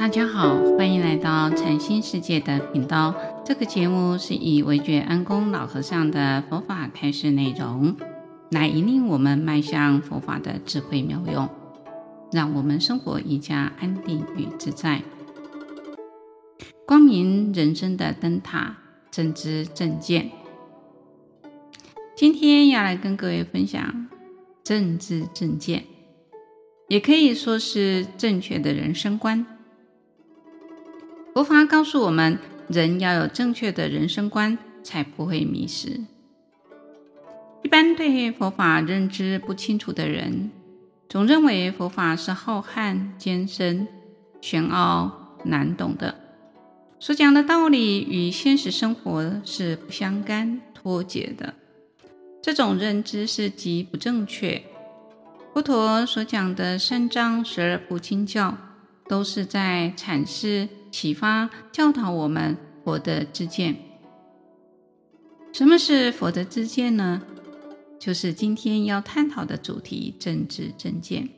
大家好，欢迎来到禅心世界的频道。这个节目是以惟觉安公老和尚的佛法开示内容，来引领我们迈向佛法的智慧妙用，让我们生活一加安定与自在。光明人生的灯塔，正知正见。今天要来跟各位分享正知正见，也可以说是正确的人生观。佛法告诉我们，人要有正确的人生观，才不会迷失。一般对佛法认知不清楚的人，总认为佛法是浩瀚艰深、玄奥难懂的，所讲的道理与现实生活是不相干、脱节的。这种认知是极不正确。佛陀所讲的三藏十二部经教，都是在阐释。启发教导我们佛的知见。什么是佛的知见呢？就是今天要探讨的主题——正知正见。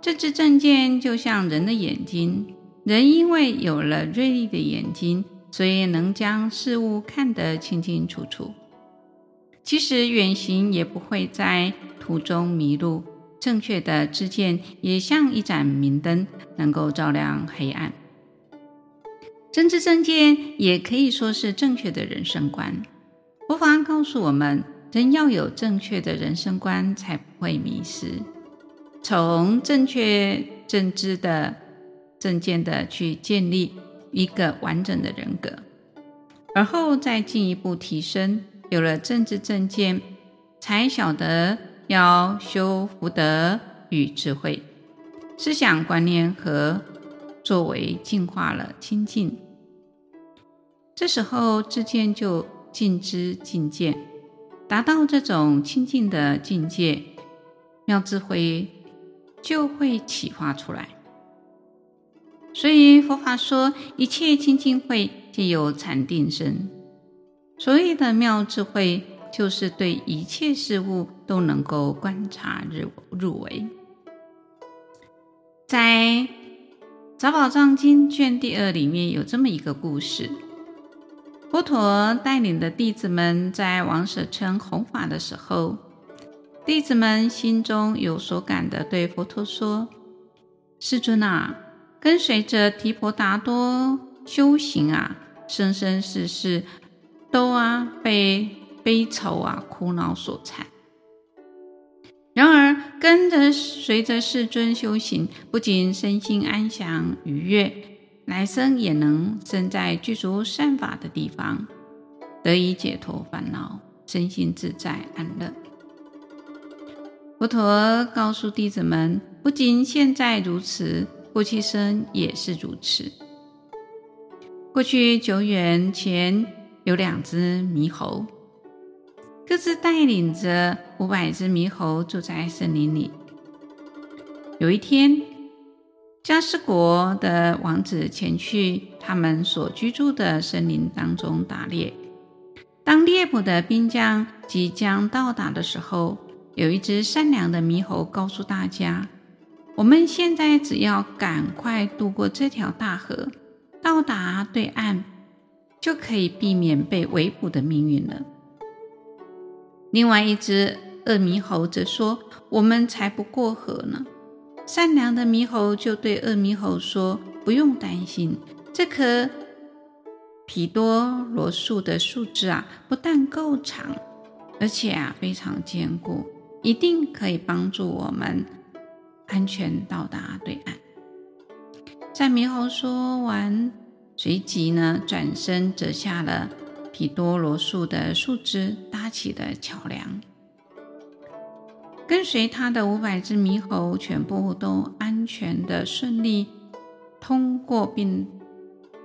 正知正见就像人的眼睛，人因为有了锐利的眼睛，所以能将事物看得清清楚楚。即使远行，也不会在途中迷路。正确的知见也像一盏明灯，能够照亮黑暗。正知正见也可以说是正确的人生观。佛法告诉我们，人要有正确的人生观，才不会迷失。从正确正知的正见的去建立一个完整的人格，而后再进一步提升。有了正知正见，才晓得要修福德与智慧，思想观念和作为净化了清净。这时候知见就尽知尽见，达到这种清净的境界，妙智慧就会启发出来。所以佛法说，一切清净慧皆有禅定生。所谓的妙智慧，就是对一切事物都能够观察入入微。在《杂宝藏经》卷第二里面有这么一个故事。佛陀带领的弟子们在王舍城弘法的时候，弟子们心中有所感的对佛陀说：“世尊啊，跟随着提婆达多修行啊，生生世世都啊被悲愁啊苦恼所缠。然而跟着随着世尊修行，不仅身心安详愉悦。”来生也能生在具足善法的地方，得以解脱烦恼，身心自在安乐。佛陀告诉弟子们，不仅现在如此，过去生也是如此。过去久远前，有两只猕猴，各自带领着五百只猕猴住在森林里。有一天，加斯国的王子前去他们所居住的森林当中打猎。当猎捕的兵将即将到达的时候，有一只善良的猕猴告诉大家：“我们现在只要赶快渡过这条大河，到达对岸，就可以避免被围捕的命运了。”另外一只恶猕猴则说：“我们才不过河呢。”善良的猕猴就对恶猕猴说：“不用担心，这棵毗多罗树的树枝啊，不但够长，而且啊非常坚固，一定可以帮助我们安全到达对岸。”在猕猴说完，随即呢转身折下了毗多罗树的树枝，搭起的桥梁。跟随他的五百只猕猴全部都安全的顺利通过，并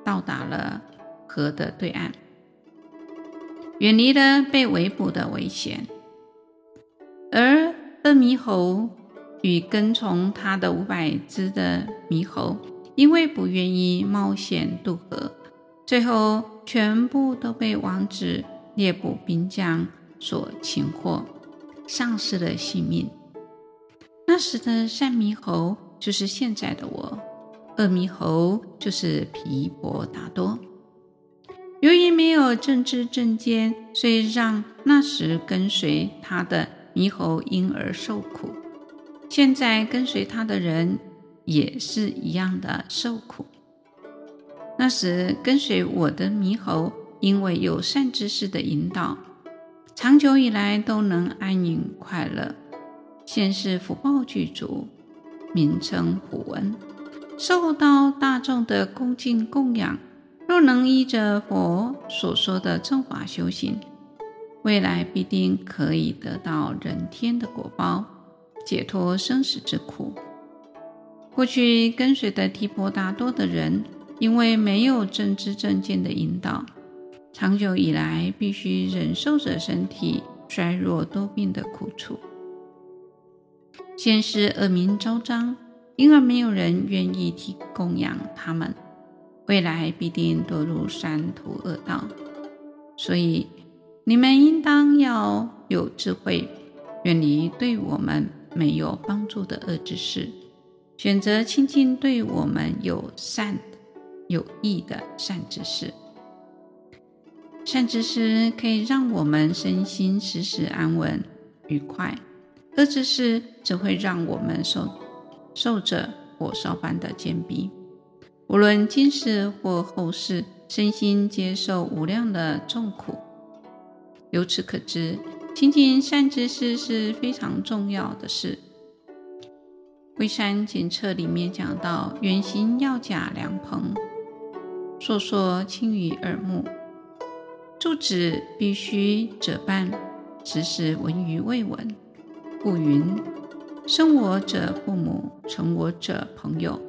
到达了河的对岸，远离了被围捕的危险。而恶猕猴与跟从他的五百只的猕猴，因为不愿意冒险渡河，最后全部都被王子猎捕兵将所擒获。丧失了性命。那时的善猕猴就是现在的我，恶猕猴就是毗婆达多。由于没有正知正见，所以让那时跟随他的猕猴因而受苦。现在跟随他的人也是一样的受苦。那时跟随我的猕猴，因为有善知识的引导，长久以来都能安隐快乐。现世福报具足，名称普闻，受到大众的恭敬供养。若能依着佛所说的正法修行，未来必定可以得到人天的果报，解脱生死之苦。过去跟随的提婆达多的人，因为没有正知正见的引导，长久以来必须忍受着身体衰弱多病的苦楚。现世恶名昭彰，因而没有人愿意替供养他们。未来必定堕入三途恶道，所以你们应当要有智慧，远离对我们没有帮助的恶知识，选择亲近对我们有善、有益的善知识。善知识可以让我们身心时时安稳愉快，恶知识只会让我们受受着火烧般的煎逼。无论今世或后世，身心接受无量的众苦。由此可知，亲近善知识是非常重要的事。《惠山检册》里面讲到：“远行要甲凉棚，烁烁轻于耳目。住址必须者伴，时时闻于未闻。故云：生我者父母，成我者朋友。”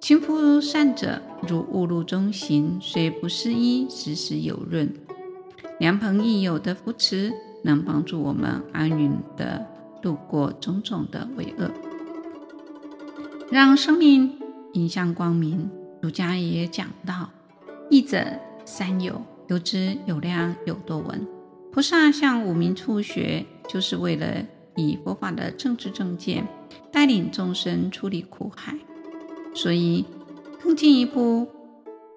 亲夫善者，如雾露中行，虽不施衣，时时有润。良朋益友的扶持，能帮助我们安稳地度过种种的危厄，让生命迎向光明。儒家也讲到：益者三有，有知有量有多闻。菩萨向五明处学，就是为了以佛法的正知正见，带领众生出离苦海。所以，更进一步，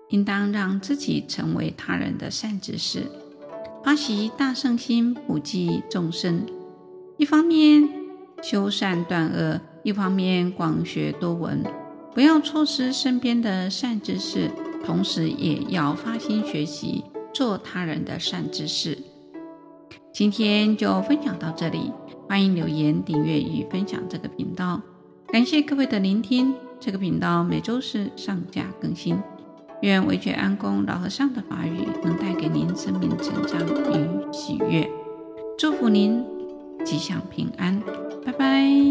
应当让自己成为他人的善知识，发起大圣心，普济众生。一方面修善断恶，一方面广学多闻，不要错失身边的善知识，同时也要发心学习，做他人的善知识。今天就分享到这里，欢迎留言、订阅与分享这个频道。感谢各位的聆听。这个频道每周四上架更新，愿惟觉安公老和尚的法语能带给您生命成长与喜悦，祝福您吉祥平安。拜拜